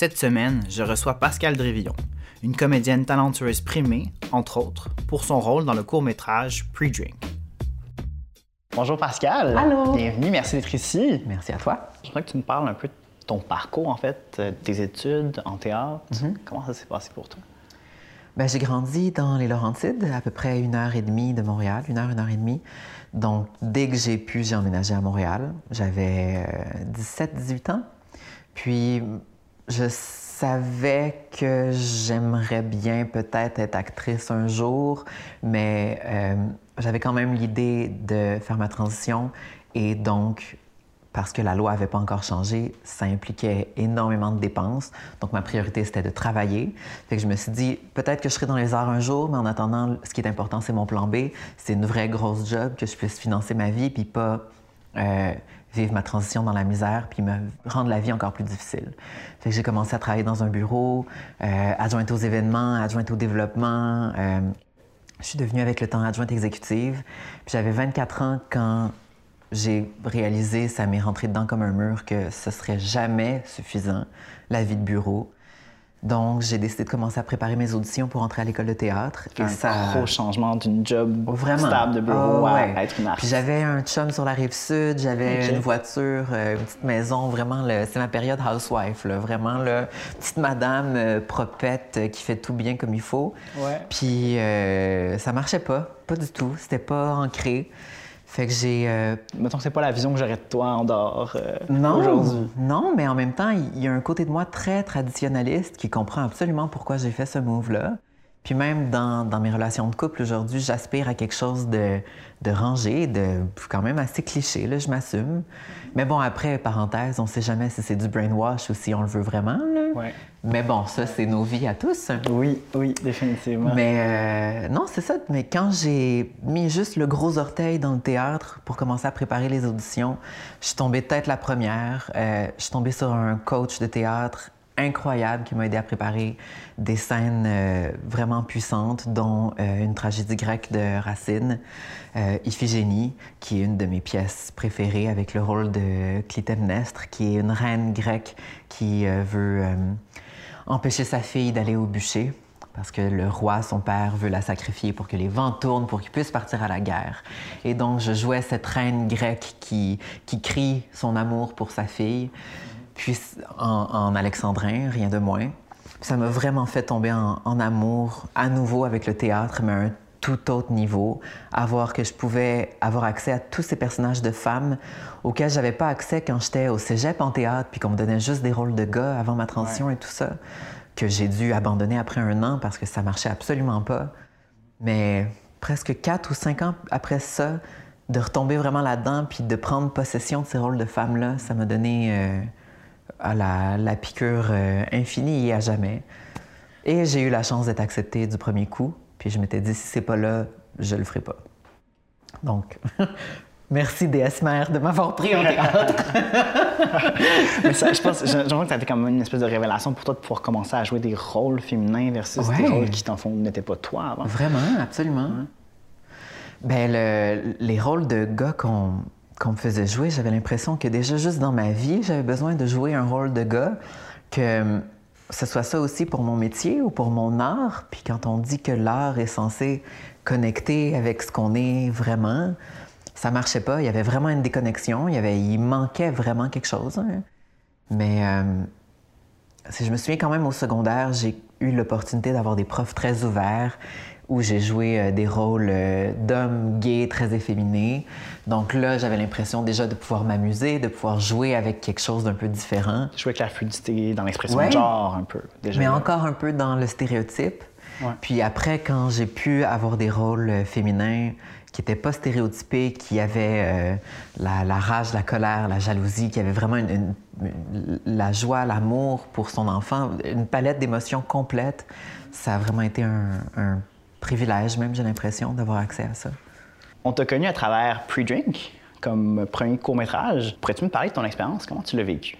Cette semaine, je reçois Pascal Drévillon, une comédienne talentueuse primée, entre autres, pour son rôle dans le court-métrage Pre-Drink. Bonjour Pascal. Allô. Bienvenue, merci d'être ici. Merci à toi. Je voudrais que tu me parles un peu de ton parcours, en fait, euh, tes études en théâtre. Mhm. Comment ça s'est passé pour toi? Ben, j'ai grandi dans les Laurentides, à peu près une heure et demie de Montréal, une heure, une heure et demie. Donc, dès que j'ai pu, j'ai emménagé à Montréal. J'avais 17-18 ans. Puis, je savais que j'aimerais bien peut-être être actrice un jour, mais euh, j'avais quand même l'idée de faire ma transition et donc parce que la loi n'avait pas encore changé, ça impliquait énormément de dépenses. Donc, ma priorité, c'était de travailler. Fait que je me suis dit, peut-être que je serai dans les arts un jour, mais en attendant, ce qui est important, c'est mon plan B. C'est une vraie grosse job, que je puisse financer ma vie, puis pas euh, vivre ma transition dans la misère, puis me rendre la vie encore plus difficile. Fait que j'ai commencé à travailler dans un bureau, euh, adjointe aux événements, adjointe au développement. Euh, je suis devenue avec le temps adjointe exécutive. Puis j'avais 24 ans quand j'ai réalisé, ça m'est rentré dedans comme un mur, que ce serait jamais suffisant, la vie de bureau. Donc, j'ai décidé de commencer à préparer mes auditions pour entrer à l'école de théâtre. un ça... gros changement d'une job Vraiment. stable de bureau Ah, à ouais. être une Puis artiste. j'avais un chum sur la rive sud, j'avais une voiture, euh, une petite maison, vraiment, le- c'est ma période housewife, là, vraiment, là, petite madame euh, propette euh, qui fait tout bien comme il faut. Ouais. Puis euh, ça marchait pas, pas du tout, c'était pas ancré. Fait que j'ai euh, Mettons que c'est pas la vision que j'aurais de toi en dehors euh, non, aujourd'hui. non, mais en même temps, il y a un côté de moi très traditionnaliste qui comprend absolument pourquoi j'ai fait ce move-là. Puis même dans, dans mes relations de couple aujourd'hui, j'aspire à quelque chose de, de rangé, de quand même assez cliché, là, je m'assume. Mais bon, après, parenthèse, on sait jamais si c'est du brainwash ou si on le veut vraiment. Là. Ouais. Mais bon, ça, c'est nos vies à tous. Oui, oui, définitivement. Mais euh, non, c'est ça. Mais quand j'ai mis juste le gros orteil dans le théâtre pour commencer à préparer les auditions, je suis tombée tête la première. Euh, je suis tombée sur un coach de théâtre incroyable qui m'a aidé à préparer des scènes euh, vraiment puissantes, dont euh, une tragédie grecque de Racine, euh, Iphigénie, qui est une de mes pièces préférées avec le rôle de Clytemnestre, qui est une reine grecque qui veut empêcher sa fille d'aller au bûcher parce que le roi, son père, veut la sacrifier pour que les vents tournent, pour qu'il puisse partir à la guerre. Et donc, je jouais cette reine grecque qui crie son amour pour sa fille, puis en, en alexandrin, rien de moins. Ça m'a vraiment fait tomber en, en amour à nouveau avec le théâtre, mais à un tout autre niveau, à voir que je pouvais avoir accès à tous ces personnages de femmes auxquels j'avais pas accès quand j'étais au cégep en théâtre, puis qu'on me donnait juste des rôles de gars avant ma transition et tout ça, que j'ai dû abandonner après un an parce que ça marchait absolument pas. Mais presque quatre ou cinq ans après ça, de retomber vraiment là-dedans, puis de prendre possession de ces rôles de femmes-là, ça m'a donné euh, à la, la piqûre euh, infinie et à jamais. Et j'ai eu la chance d'être acceptée du premier coup. Puis je m'étais dit, si c'est pas là, je le ferai pas. Donc, merci DS Mère de m'avoir pris en théâtre. Mais ça, je pense, j'ai que ça a été comme une espèce de révélation pour toi de pouvoir commencer à jouer des rôles féminins versus des Ouais. rôles qui, le fond, n'étaient pas toi avant. Vraiment, absolument. Ben, le- les rôles de gars qu'on qu'on me faisait jouer, j'avais l'impression que déjà juste dans ma vie, j'avais besoin de jouer un rôle de gars, que ce soit ça aussi pour mon métier ou pour mon art. Puis quand on dit que l'art est censé connecter avec ce qu'on est vraiment, ça marchait pas. Il y avait vraiment une déconnexion. Il, y avait, il manquait vraiment quelque chose. hein. Mais euh, si je me souviens quand même au secondaire, j'ai eu l'opportunité d'avoir des profs très ouverts où j'ai joué euh, des rôles euh, d'hommes gays très efféminés. Donc là, j'avais l'impression déjà de pouvoir m'amuser, de pouvoir jouer avec quelque chose d'un peu différent, Jouer avec la fluidité dans l'expression Ouais. de genre, un peu. Déjà. mais encore un peu dans le stéréotype. Ouais. Puis après, quand j'ai pu avoir des rôles euh, féminins qui n'étaient pas stéréotypés, qui avaient euh, la, la rage, la colère, la jalousie, qui avaient vraiment une- une- une- la joie, l'amour pour son enfant, une palette d'émotions complète, ça a vraiment été un, un privilège, même j'ai l'impression, d'avoir accès à ça. On t'a connu à travers Pre-Drink comme premier court-métrage. Pourrais-tu me parler de ton expérience? Comment tu l'as vécu?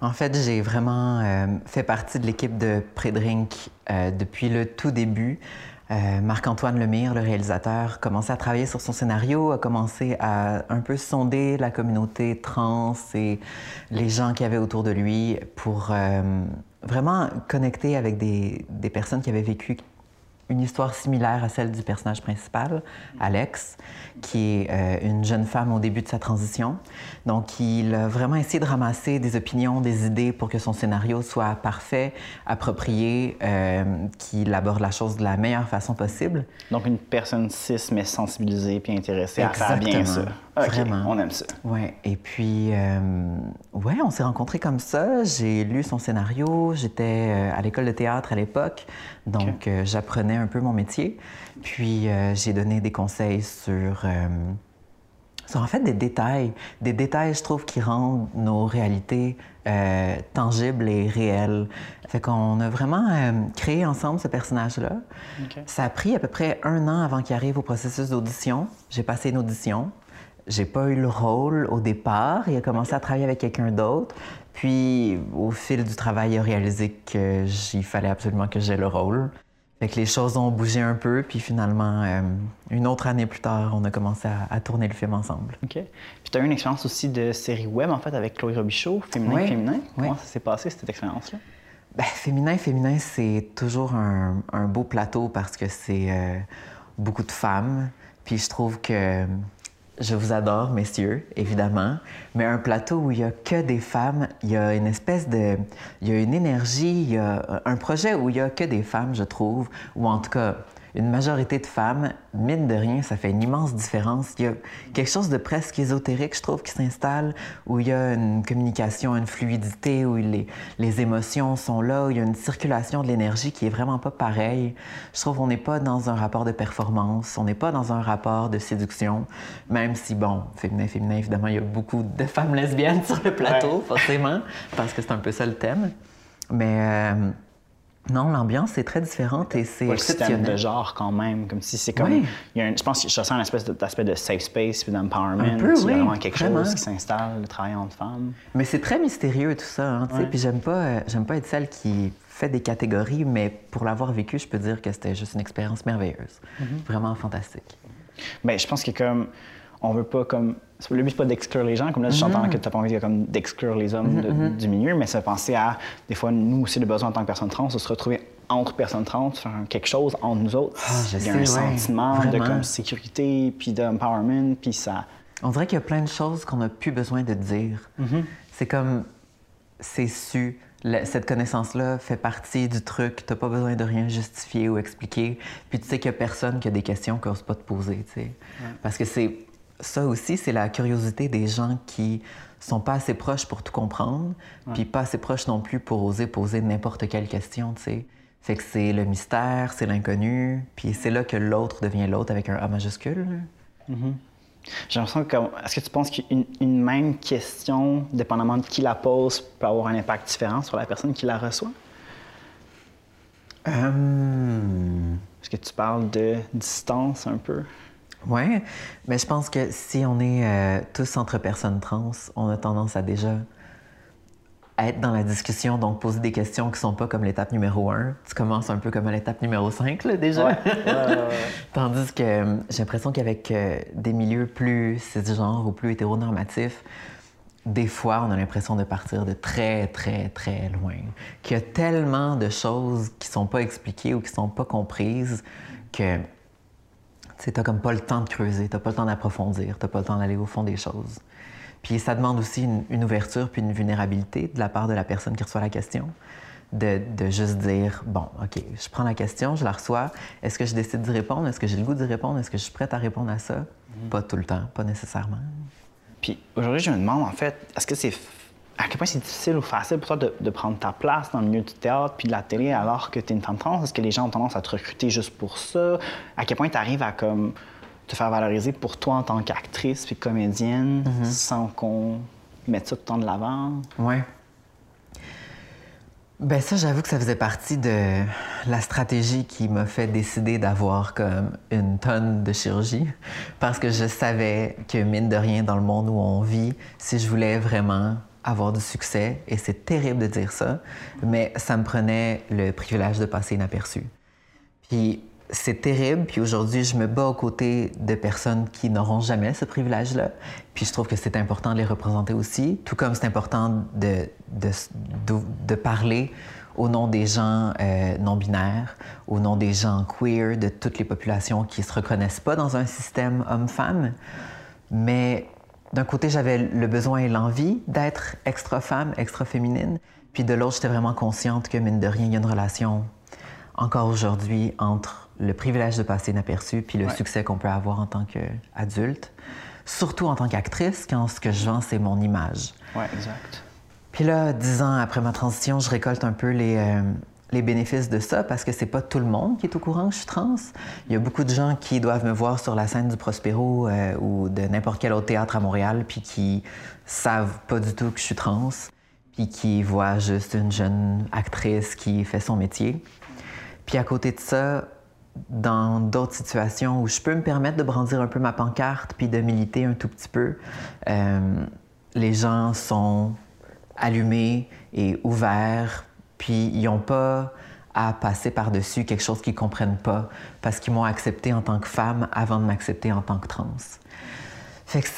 En fait, j'ai vraiment euh, fait partie de l'équipe de Prédrink euh, depuis le tout début. Euh, Marc-Antoine Lemire, le réalisateur, commençait à travailler sur son scénario, a commencé à un peu sonder la communauté trans et les gens qui avaient autour de lui pour euh, vraiment connecter avec des, des personnes qui avaient vécu une histoire similaire à celle du personnage principal, Alex, qui est euh, une jeune femme au début de sa transition. Donc, il a vraiment essayé de ramasser des opinions, des idées pour que son scénario soit parfait, approprié, euh, qu'il aborde la chose de la meilleure façon possible. Donc, une personne cis, mais sensibilisée puis intéressée à faire bien ça. Vraiment. On aime ça. Ouais. Et puis, euh, ouais, on s'est rencontrés comme ça. J'ai lu son scénario. J'étais à l'école de théâtre à l'époque. Donc, j'apprenais un peu mon métier. Puis, j'ai donné des conseils sur euh, sont en fait des détails, des détails, je trouve, qui rendent nos réalités euh, tangibles et réelles. Fait qu'on a vraiment euh, créé ensemble ce personnage-là. Ça a pris à peu près un an avant qu'il arrive au processus d'audition. J'ai passé une audition. J'ai pas eu le rôle au départ. Il a commencé à travailler avec quelqu'un d'autre. Puis, au fil du travail, il a réalisé qu'il fallait absolument que j'aie le rôle. Fait que les choses ont bougé un peu, puis finalement, euh, une autre année plus tard, on a commencé à, tourner le film ensemble. OK. Puis tu as eu une expérience aussi de série web, en fait, avec Chloé Robichaud, Féminin Féminin. Comment ça s'est passé, cette expérience-là? Bien, Féminin Féminin, c'est toujours un, beau plateau parce que c'est euh, beaucoup de femmes. Puis je trouve que je vous adore, messieurs, évidemment, mais un plateau où il n'y a que des femmes, il y a une espèce de... Il y a une énergie, il y a un projet où il n'y a que des femmes, je trouve, ou en tout cas, une majorité de femmes, mine de rien, ça fait une immense différence. Il y a quelque chose de presque ésotérique, je trouve, qui s'installe, où il y a une communication, une fluidité, où les, les émotions sont là, où il y a une circulation de l'énergie qui est vraiment pas pareille. Je trouve qu'on n'est pas dans un rapport de performance, on n'est pas dans un rapport de séduction, même si, bon, féminin, féminin, évidemment, il y a beaucoup de femmes lesbiennes sur le plateau, forcément, parce que c'est un peu ça le thème. Mais... Euh, non, l'ambiance est très différente et c'est exceptionnel. de genre quand même, comme si c'est comme... je pense que je ressens un espèce d'aspect de safe space puis d'empowerment. C'est vraiment quelque chose qui s'installe, le travail entre femmes. Mais c'est très mystérieux tout ça, hein, Puis j'aime pas, euh, j'aime pas être celle qui fait des catégories, mais pour l'avoir vécu, je peux dire que c'était juste une expérience merveilleuse. Mm-hmm. Vraiment fantastique. Bien, je pense que comme on veut pas comme. Le but, c'est pas d'exclure les gens. Comme là, j'entends mm-hmm. que tu n'as pas envie comme d'exclure les hommes mm-hmm, mm-hmm. du milieu, mais ça penser à, des fois, nous aussi, le besoin en tant que personne trans, de se retrouver entre personnes trans, faire quelque chose entre nous autres. Ah, il y a un sentiment de comme, sécurité, puis d'empowerment, puis ça. On dirait qu'il y a plein de choses qu'on n'a plus besoin de dire. C'est comme. C'est su. cette connaissance-là fait partie du truc. Tu n'as pas besoin de rien justifier ou expliquer. Puis tu sais qu'il n'y a personne qui a des questions qu'on n'ose pas te poser. Tu sais. Parce que c'est ça aussi, c'est la curiosité des gens qui sont pas assez proches pour tout comprendre, puis pas assez proches non plus pour oser poser n'importe quelle question, tu sais. Fait que c'est le mystère, c'est l'inconnu, puis c'est là que l'autre devient l'autre avec un A majuscule. Mm-hmm. J'ai l'impression que, est-ce que tu penses qu'une même question, dépendamment de qui la pose, peut avoir un impact différent sur la personne qui la reçoit? Hum... Est-ce que tu parles de distance un peu? Oui, mais je pense que si on est euh, tous entre personnes trans, on a tendance à déjà être dans la discussion, donc poser des questions qui sont pas comme l'étape numéro un. Tu commences un peu comme à l'étape numéro 5, là, déjà. Tandis que euh, j'ai l'impression qu'avec euh, des milieux plus cisgenres ou plus hétéronormatifs, des fois, on a l'impression de partir de très, très, très loin. Qu'il y a tellement de choses qui sont pas expliquées ou qui sont pas comprises que tu n'as comme pas le temps de creuser, tu pas le temps d'approfondir, tu pas le temps d'aller au fond des choses. Puis ça demande aussi une, ouverture puis une vulnérabilité de la part de la personne qui reçoit la question. De, juste dire, bon, OK, je prends la question, je la reçois. Est-ce que je décide d'y répondre? Est-ce que j'ai le goût d'y répondre? Est-ce que je suis prête à répondre à ça? Mm-hmm. Pas tout le temps, pas nécessairement. Puis aujourd'hui, je me demande, en fait, est-ce que c'est à quel point c'est difficile ou facile pour toi de, prendre ta place dans le milieu du théâtre puis de la télé alors que tu es une femme trans? Est-ce que les gens ont tendance à te recruter juste pour ça? À quel point tu arrives à comme, te faire valoriser pour toi en tant qu'actrice puis comédienne mm-hmm. sans qu'on mette ça tout le temps de l'avant? Oui. Ben ça, j'avoue que ça faisait partie de la stratégie qui m'a fait décider d'avoir comme une tonne de chirurgie parce que je savais que mine de rien dans le monde où on vit, si je voulais vraiment avoir du succès, et c'est terrible de dire ça, mais ça me prenait le privilège de passer inaperçu. Puis c'est terrible, puis aujourd'hui, je me bats aux côtés de personnes qui n'auront jamais ce privilège-là. Puis je trouve que c'est important de les représenter aussi, tout comme c'est important de, de, de, parler au nom des gens euh, non-binaires, au nom des gens queer, de toutes les populations qui ne se reconnaissent pas dans un système homme-femme. Mais d'un côté, j'avais le besoin et l'envie d'être extra-femme, extra-féminine. Puis de l'autre, j'étais vraiment consciente que, mine de rien, il y a une relation encore aujourd'hui entre le privilège de passer inaperçu puis le succès qu'on peut avoir en tant qu'adulte. Surtout en tant qu'actrice, quand ce que je vends, c'est mon image. Oui, exact. Puis là, dix ans après ma transition, je récolte un peu les, euh, les bénéfices de ça parce que c'est pas tout le monde qui est au courant que je suis trans. Il y a beaucoup de gens qui doivent me voir sur la scène du Prospero euh, ou de n'importe quel autre théâtre à Montréal puis qui savent pas du tout que je suis trans puis qui voient juste une jeune actrice qui fait son métier. Puis à côté de ça, dans d'autres situations où je peux me permettre de brandir un peu ma pancarte puis de militer un tout petit peu, euh, les gens sont allumés et ouverts, puis ils n'ont pas à passer par-dessus quelque chose qu'ils comprennent pas parce qu'ils m'ont accepté en tant que femme avant de m'accepter en tant que trans. Fait que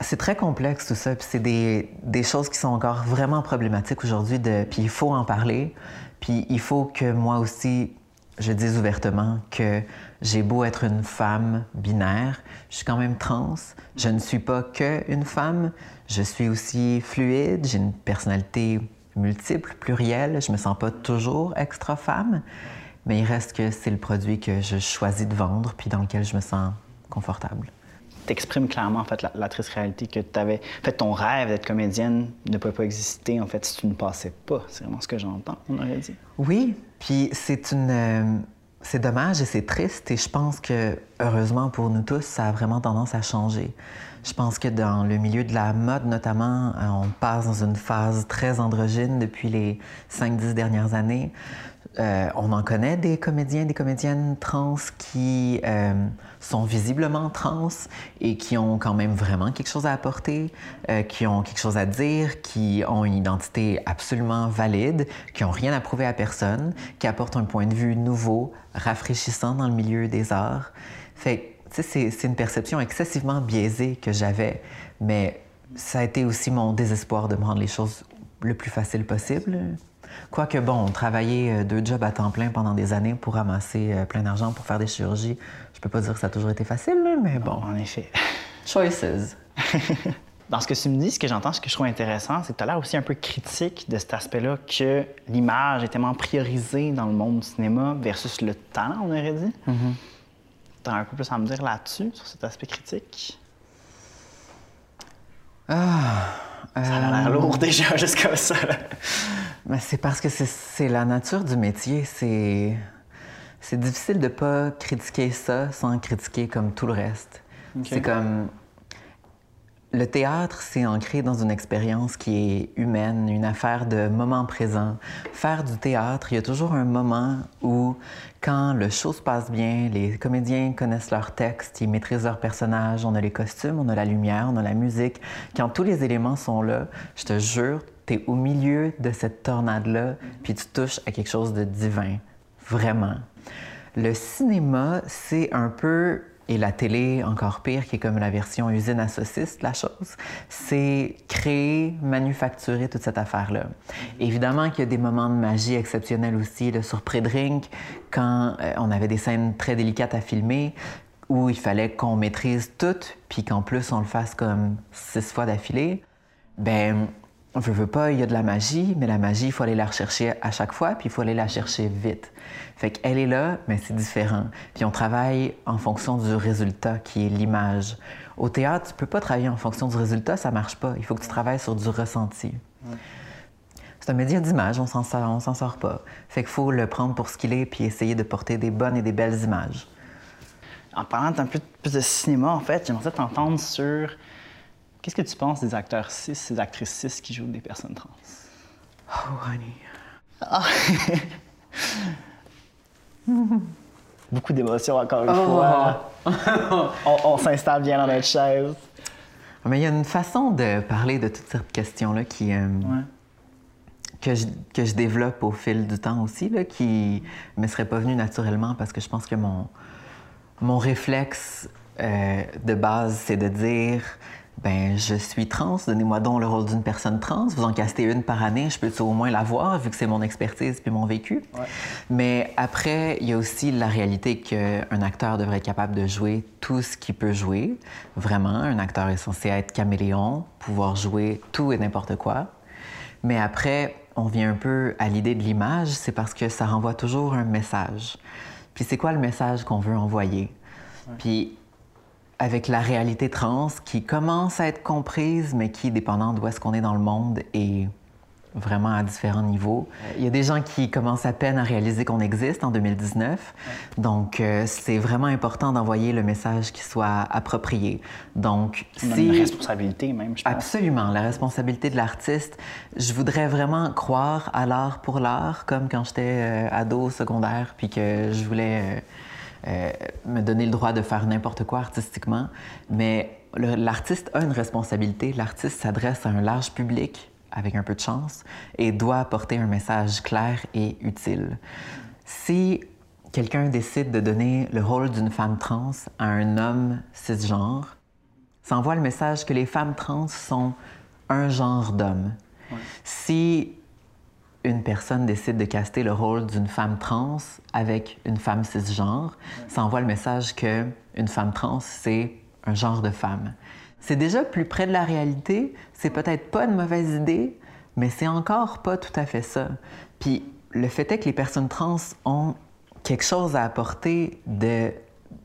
c'est très complexe tout ça, puis c'est des, des, choses qui sont encore vraiment problématiques aujourd'hui, puis il faut en parler, puis il faut que moi aussi, je dise ouvertement que j'ai beau être une femme binaire, je suis quand même trans, je ne suis pas que une femme, je suis aussi fluide, j'ai une personnalité multiple, plurielle, je me sens pas toujours extra femme, mais il reste que c'est le produit que je choisis de vendre puis dans lequel je me sens confortable. T'exprimes clairement en fait la, triste réalité que tu avais. En fait, ton rêve d'être comédienne ne peut pas exister en fait si tu ne passais pas. C'est vraiment ce que j'entends, on aurait dit. Oui, puis c'est une. C'est dommage et c'est triste et je pense que, heureusement pour nous tous, ça a vraiment tendance à changer. Je pense que dans le milieu de la mode, notamment, euh, on passe dans une phase très androgyne depuis les 5-10 dernières années. Euh, on en connaît des comédiens, des comédiennes trans qui euh, sont visiblement trans et qui ont quand même vraiment quelque chose à apporter, qui ont quelque chose à dire, qui ont une identité absolument valide, qui n'ont rien à prouver à personne, qui apportent un point de vue nouveau, rafraîchissant dans le milieu des arts. Fait c'est une perception excessivement biaisée que j'avais, mais ça a été aussi mon désespoir de me rendre les choses le plus facile possible. Quoique, bon, travailler euh, deux jobs à temps plein pendant des années pour ramasser euh, plein d'argent pour faire des chirurgies, je peux pas dire que ça a toujours été facile, mais bon. En effet. Choices. Dans ce que tu me dis, ce que j'entends, ce que je trouve intéressant, c'est que tu as l'air aussi un peu critique de cet aspect-là que l'image est tellement priorisée dans le monde du cinéma versus le talent, on aurait dit. Mm-hmm. Tu as un peu plus à me dire là-dessus, sur cet aspect critique? Ah, ça a l'air euh, lourd déjà, jusqu'à ça. Mais c'est parce que c'est la nature du métier. C'est c'est difficile de pas critiquer ça sans critiquer comme tout le reste. C'est comme le théâtre, c'est ancré dans une expérience qui est humaine, une affaire de moment présent. Faire du théâtre, il y a toujours un moment où, quand le show se passe bien, les comédiens connaissent leur texte, ils maîtrisent leurs personnages, on a les costumes, on a la lumière, on a la musique. Quand tous les éléments sont là, je te jure, tu es au milieu de cette tornade-là, puis tu touches à quelque chose de divin. Vraiment. Le cinéma, c'est un peu et la télé, encore pire, qui est comme la version usine à saucisses de la chose, c'est créer, manufacturer toute cette affaire-là. Évidemment qu'il y a des moments de magie exceptionnels aussi, le sur Drink, quand euh, on avait des scènes très délicates à filmer, où il fallait qu'on maîtrise tout, puis qu'en plus on le fasse comme six fois d'affilée. Ben, on veut, veut pas, il y a de la magie, mais la magie, il faut aller la rechercher à chaque fois, puis il faut aller la chercher vite. Fait qu'elle est là, mais c'est différent. Puis on travaille en fonction du résultat, qui est l'image. Au théâtre, tu peux pas travailler en fonction du résultat, ça marche pas. Il faut que tu travailles sur du ressenti. C'est un média d'image, on s'en sort, on sort pas. Fait qu'il faut le prendre pour ce qu'il est, puis essayer de porter des bonnes et des belles images. En parlant un peu plus de cinéma, en fait, j'aimerais t'entendre sur qu'est-ce que tu penses des acteurs cis, ces actrices cis qui jouent des personnes trans? Oh, honey. Ah. Beaucoup d'émotions, encore une fois. Oh. on, s'installe bien dans notre chaise. Mais il y a une façon de parler de toutes ces questions-là qui, euh, que, je, que, je, développe au fil du temps aussi, là, qui ne me serait pas venue naturellement parce que je pense que mon, mon réflexe euh, de base, c'est de dire ben je suis trans, donnez-moi donc le rôle d'une personne trans, vous en castez une par année, je peux au moins la voir vu que c'est mon expertise puis mon vécu? Mais après, il y a aussi la réalité qu'un acteur devrait être capable de jouer tout ce qu'il peut jouer. Vraiment, un acteur est censé être caméléon, pouvoir jouer tout et n'importe quoi. Mais après, on vient un peu à l'idée de l'image, c'est parce que ça renvoie toujours un message. Puis c'est quoi le message qu'on veut envoyer? Puis avec la réalité trans qui commence à être comprise, mais qui, dépendant d'où est-ce qu'on est dans le monde, est vraiment à différents niveaux. Il y a des gens qui commencent à peine à réaliser qu'on existe en 2019. Donc, euh, c'est vraiment important d'envoyer le message qui soit approprié. Donc, si... Une responsabilité même, je pense. Absolument, la responsabilité de l'artiste. Je voudrais vraiment croire à l'art pour l'art, comme quand j'étais euh, ado secondaire, puis que je voulais... Euh, euh, me donner le droit de faire n'importe quoi artistiquement. Mais l'artiste a une responsabilité. L'artiste s'adresse à un large public avec un peu de chance et doit apporter un message clair et utile. Si quelqu'un décide de donner le rôle d'une femme trans à un homme cisgenre, ça envoie le message que les femmes trans sont un genre d'homme. Si une personne décide de caster le rôle d'une femme trans avec une femme cisgenre, ça envoie le message que une femme trans, c'est un genre de femme. C'est déjà plus près de la réalité, c'est peut-être pas une mauvaise idée, mais c'est encore pas tout à fait ça. Puis le fait est que les personnes trans ont quelque chose à apporter de,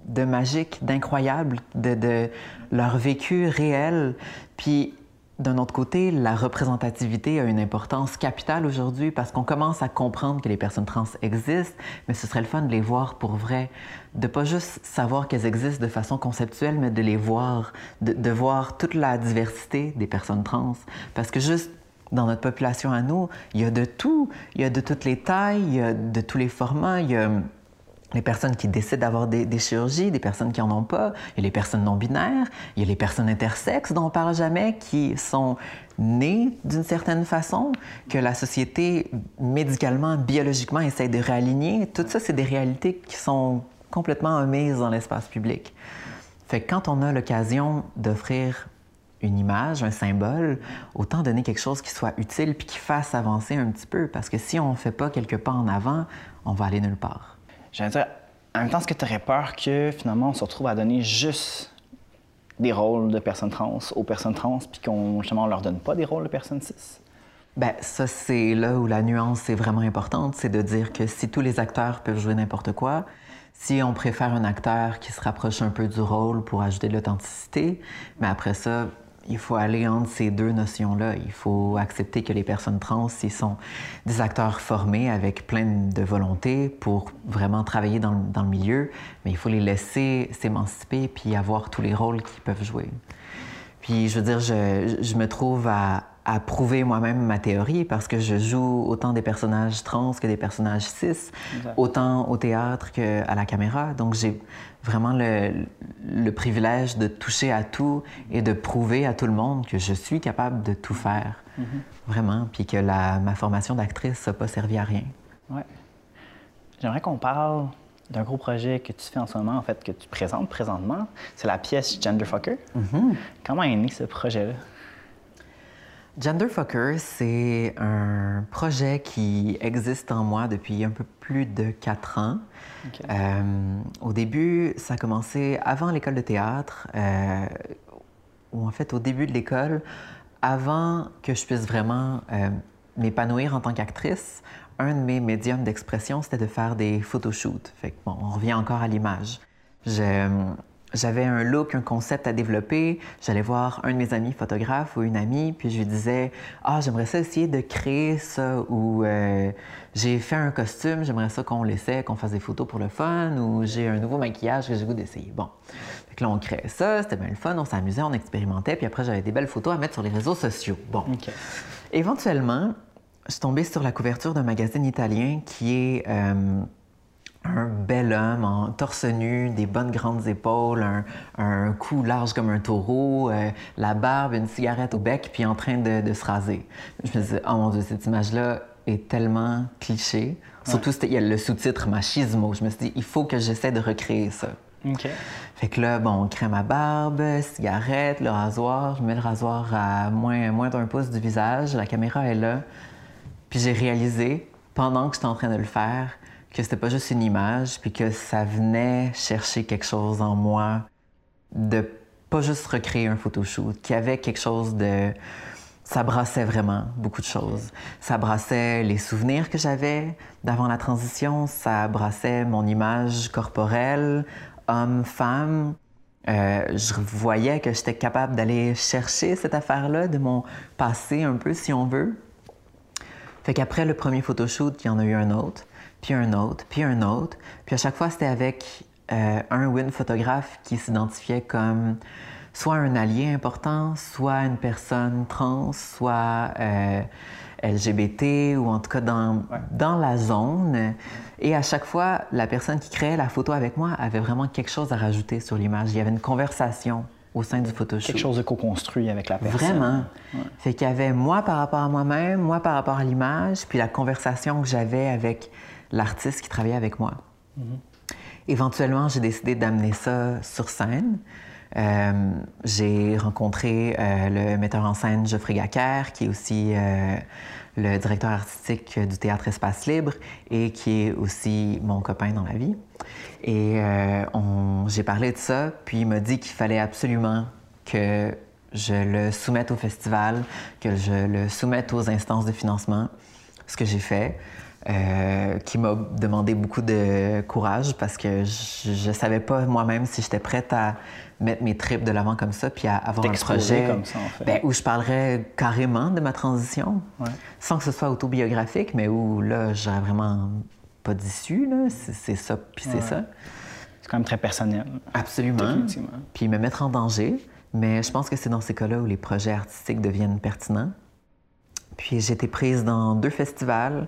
de magique, d'incroyable, de, de leur vécu réel. Puis d'un autre côté, la représentativité a une importance capitale aujourd'hui parce qu'on commence à comprendre que les personnes trans existent, mais ce serait le fun de les voir pour vrai, de pas juste savoir qu'elles existent de façon conceptuelle, mais de les voir, de, voir toute la diversité des personnes trans. Parce que juste dans notre population à nous, il y a de tout. Il y a de toutes les tailles, il y a de tous les formats, il y a les personnes qui décident d'avoir des, chirurgies, des personnes qui en ont pas, il y a les personnes non binaires, il y a les personnes intersexes dont on parle jamais, qui sont nées d'une certaine façon, que la société médicalement, biologiquement essaie de réaligner. Tout ça, c'est des réalités qui sont complètement omises dans l'espace public. Fait que quand on a l'occasion d'offrir une image, un symbole, autant donner quelque chose qui soit utile puis qui fasse avancer un petit peu. Parce que si on ne fait pas quelques pas en avant, on va aller nulle part. J'allais dire, en même temps, est-ce que tu aurais peur que finalement on se retrouve à donner juste des rôles de personnes trans aux personnes trans, puis qu'on justement leur donne pas des rôles de personnes cis? Ben ça, c'est là où la nuance est vraiment importante, c'est de dire que si tous les acteurs peuvent jouer n'importe quoi, si on préfère un acteur qui se rapproche un peu du rôle pour ajouter de l'authenticité, mais après ça, il faut aller entre ces deux notions-là. Il faut accepter que les personnes trans, ils sont des acteurs formés avec plein de volonté pour vraiment travailler dans, le milieu, mais il faut les laisser s'émanciper puis avoir tous les rôles qu'ils peuvent jouer. Puis, je veux dire, je me trouve à, à prouver moi-même ma théorie parce que je joue autant des personnages trans que des personnages cis, autant au théâtre qu'à la caméra. Donc j'ai vraiment le, privilège de toucher à tout et de prouver à tout le monde que je suis capable de tout faire. Mm-hmm. Vraiment. Puis que la, ma formation d'actrice n'a pas servi à rien. Ouais. J'aimerais qu'on parle d'un gros projet que tu fais en ce moment, en fait, que tu présentes présentement. C'est la pièce Genderfucker. Mm Comment est né ce projet-là? Genderfucker, c'est un projet qui existe en moi depuis un peu plus de quatre ans. Euh, au début, ça a commencé avant l'école de théâtre, euh, ou en fait au début de l'école, avant que je puisse vraiment euh, m'épanouir en tant qu'actrice. Un de mes médiums d'expression, c'était de faire des photoshoots. Fait que, bon, on revient encore à l'image. Je, j'avais un look, un concept à développer. J'allais voir un de mes amis photographes ou une amie, puis je lui disais Ah, j'aimerais ça essayer de créer ça, ou euh, j'ai fait un costume, j'aimerais ça qu'on l'essaie, qu'on fasse des photos pour le fun, ou j'ai un nouveau maquillage que j'ai goût d'essayer. Bon. Fait que là, on créait ça, c'était bien le fun, on s'amusait, on expérimentait, puis après, j'avais des belles photos à mettre sur les réseaux sociaux. Bon. Éventuellement, je suis tombée sur la couverture d'un magazine italien qui est. Euh, un bel homme en torse nu, des bonnes grandes épaules, un, cou large comme un taureau, euh, la barbe, une cigarette au bec, puis en train de, se raser. Je me disais, oh mon Dieu, cette image-là est tellement cliché. Surtout, il y a le sous-titre machismo. Je me suis dit, il faut que j'essaie de recréer ça. OK. Fait que là, bon, crème à barbe, cigarette, le rasoir. Je mets le rasoir à moins, moins d'un pouce du visage. La caméra est là. Puis j'ai réalisé, pendant que j'étais en train de le faire, que c'était pas juste une image, puis que ça venait chercher quelque chose en moi de pas juste recréer un photoshoot, qu'il y avait quelque chose de... Ça brassait vraiment beaucoup de choses. Ça brassait les souvenirs que j'avais d'avant la transition, ça brassait mon image corporelle, homme, femme. Euh, je voyais que j'étais capable d'aller chercher cette affaire-là de mon passé un peu, si on veut. Fait qu'après le premier photoshoot, il y en a eu un autre, puis un autre, puis un autre. Puis à chaque fois, c'était avec euh, un ou une photographe qui s'identifiait comme soit un allié important, soit une personne trans, soit euh, LGBT ou en tout cas dans, dans la zone. Et à chaque fois, la personne qui créait la photo avec moi avait vraiment quelque chose à rajouter sur l'image. Il y avait une conversation au sein du photoshoot. Quelque chose de co-construit avec la personne. Vraiment. Fait qu'il y avait moi par rapport à moi-même, moi par rapport à l'image, puis la conversation que j'avais avec l'artiste qui travaillait avec moi. Mm-hmm. Éventuellement, j'ai décidé d'amener ça sur scène. Euh, j'ai rencontré euh, le metteur en scène Geoffrey Gacker, qui est aussi euh, le directeur artistique du Théâtre Espace Libre et qui est aussi mon copain dans la vie. Et j'ai parlé de ça, puis il m'a dit qu'il fallait absolument que je le soumette au festival, que je le soumette aux instances de financement, ce que j'ai fait. Euh, qui m'a demandé beaucoup de courage parce que je ne savais pas moi-même si j'étais prête à mettre mes tripes de l'avant comme ça, puis à avoir un projet comme ça, en fait. ben, où je parlerais carrément de ma transition, sans que ce soit autobiographique, mais où là, j'aurais vraiment pas d'issue. C'est ça, puis c'est ça. C'est quand même très personnel. Absolument. Puis me mettre en danger. Mais je pense que c'est dans ces cas-là où les projets artistiques deviennent pertinents. Puis été prise dans deux festivals.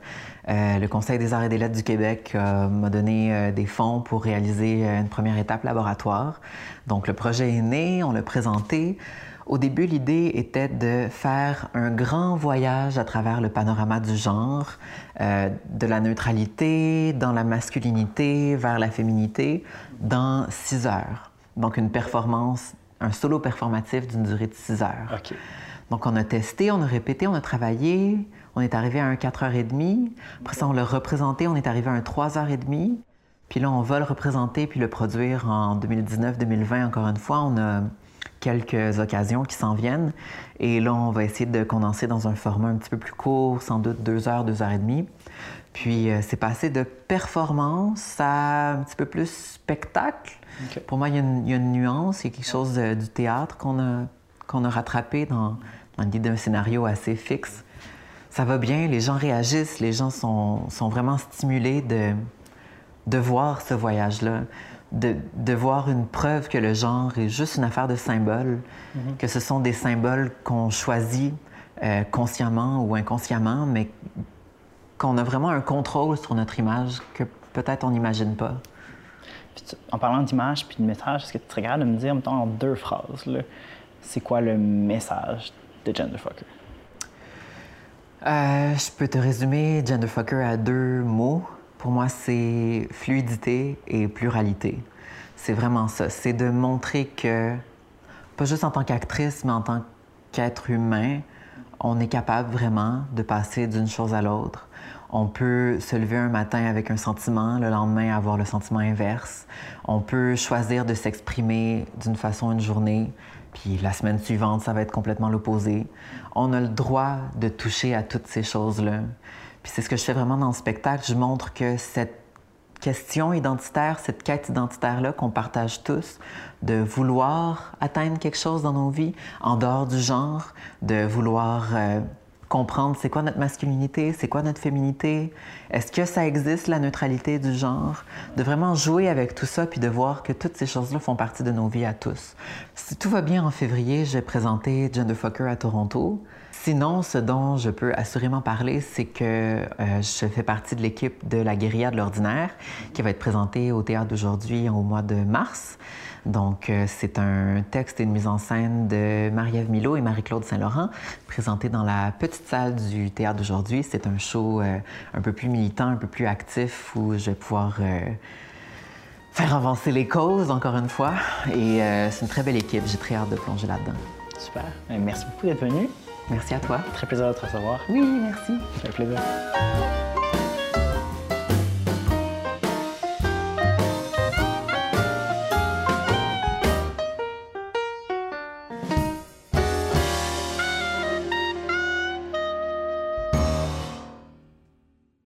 Euh, le Conseil des arts et des lettres du Québec euh, m'a donné euh, des fonds pour réaliser une première étape laboratoire. Donc le projet est né, on l'a présenté. Au début, l'idée était de faire un grand voyage à travers le panorama du genre, de la neutralité, dans la masculinité, vers la féminité, dans six heures. Donc une performance, un solo performatif d'une durée de six heures. Donc, on a testé, on a répété, on a travaillé. On est arrivé à un 4h30. Après ça, on l'a représenté, on est arrivé à un 3h30. Puis là, on va le représenter puis le produire en 2019-2020. Encore une fois, on a quelques occasions qui s'en viennent. Et là, on va essayer de condenser dans un format un petit peu plus court, sans doute 2 heures, 2 heures et demie. Puis, euh, c'est passé de performance à un petit peu plus spectacle. Pour moi, il y, a une, nuance, il y a quelque chose du théâtre qu'on a, qu'on a rattrapé dans, dans l'idée d'un scénario assez fixe. Ça va bien, les gens réagissent, les gens sont, sont vraiment stimulés de, de voir ce voyage-là, de, de, voir une preuve que le genre est juste une affaire de symboles, mm-hmm. que ce sont des symboles qu'on choisit euh, consciemment ou inconsciemment, mais qu'on a vraiment un contrôle sur notre image que peut-être on n'imagine pas. en parlant d'image puis de message, est-ce que tu regardes de me dire, mettons, en deux phrases, là, c'est quoi le message de Genderfucker? Euh, je peux te résumer Genderfucker à deux mots. Pour moi, c'est fluidité et pluralité. C'est vraiment ça. C'est de montrer que, pas juste en tant qu'actrice, mais en tant qu'être humain, on est capable vraiment de passer d'une chose à l'autre. On peut se lever un matin avec un sentiment, le lendemain avoir le sentiment inverse. On peut choisir de s'exprimer d'une façon une journée, puis la semaine suivante, ça va être complètement l'opposé. On a le droit de toucher à toutes ces choses-là. Puis c'est ce que je fais vraiment dans le spectacle. Je montre que cette question identitaire, cette quête identitaire-là qu'on partage tous, de vouloir atteindre quelque chose dans nos vies en dehors du genre, de vouloir euh, comprendre c'est quoi notre masculinité, c'est quoi notre féminité, est-ce que ça existe la neutralité du genre, de vraiment jouer avec tout ça puis de voir que toutes ces choses-là font partie de nos vies à tous. Si tout va bien en février, j'ai présenté Genderfucker à Toronto. Sinon, ce dont je peux assurément parler, c'est que euh, je fais partie de l'équipe de la guérilla de l'ordinaire qui va être présentée au théâtre d'aujourd'hui au mois de mars. Donc, euh, c'est un texte et une mise en scène de Marie-Ève Milo et Marie-Claude Saint-Laurent, présenté dans la petite salle du théâtre d'aujourd'hui. C'est un show euh, un peu plus militant, un peu plus actif, où je vais pouvoir faire avancer les causes, encore une fois. Et euh, c'est une très belle équipe. J'ai très hâte de plonger là-dedans. Super. Euh, Merci beaucoup d'être venu. Merci à toi. Très plaisir de te recevoir. Oui, merci. Fait plaisir.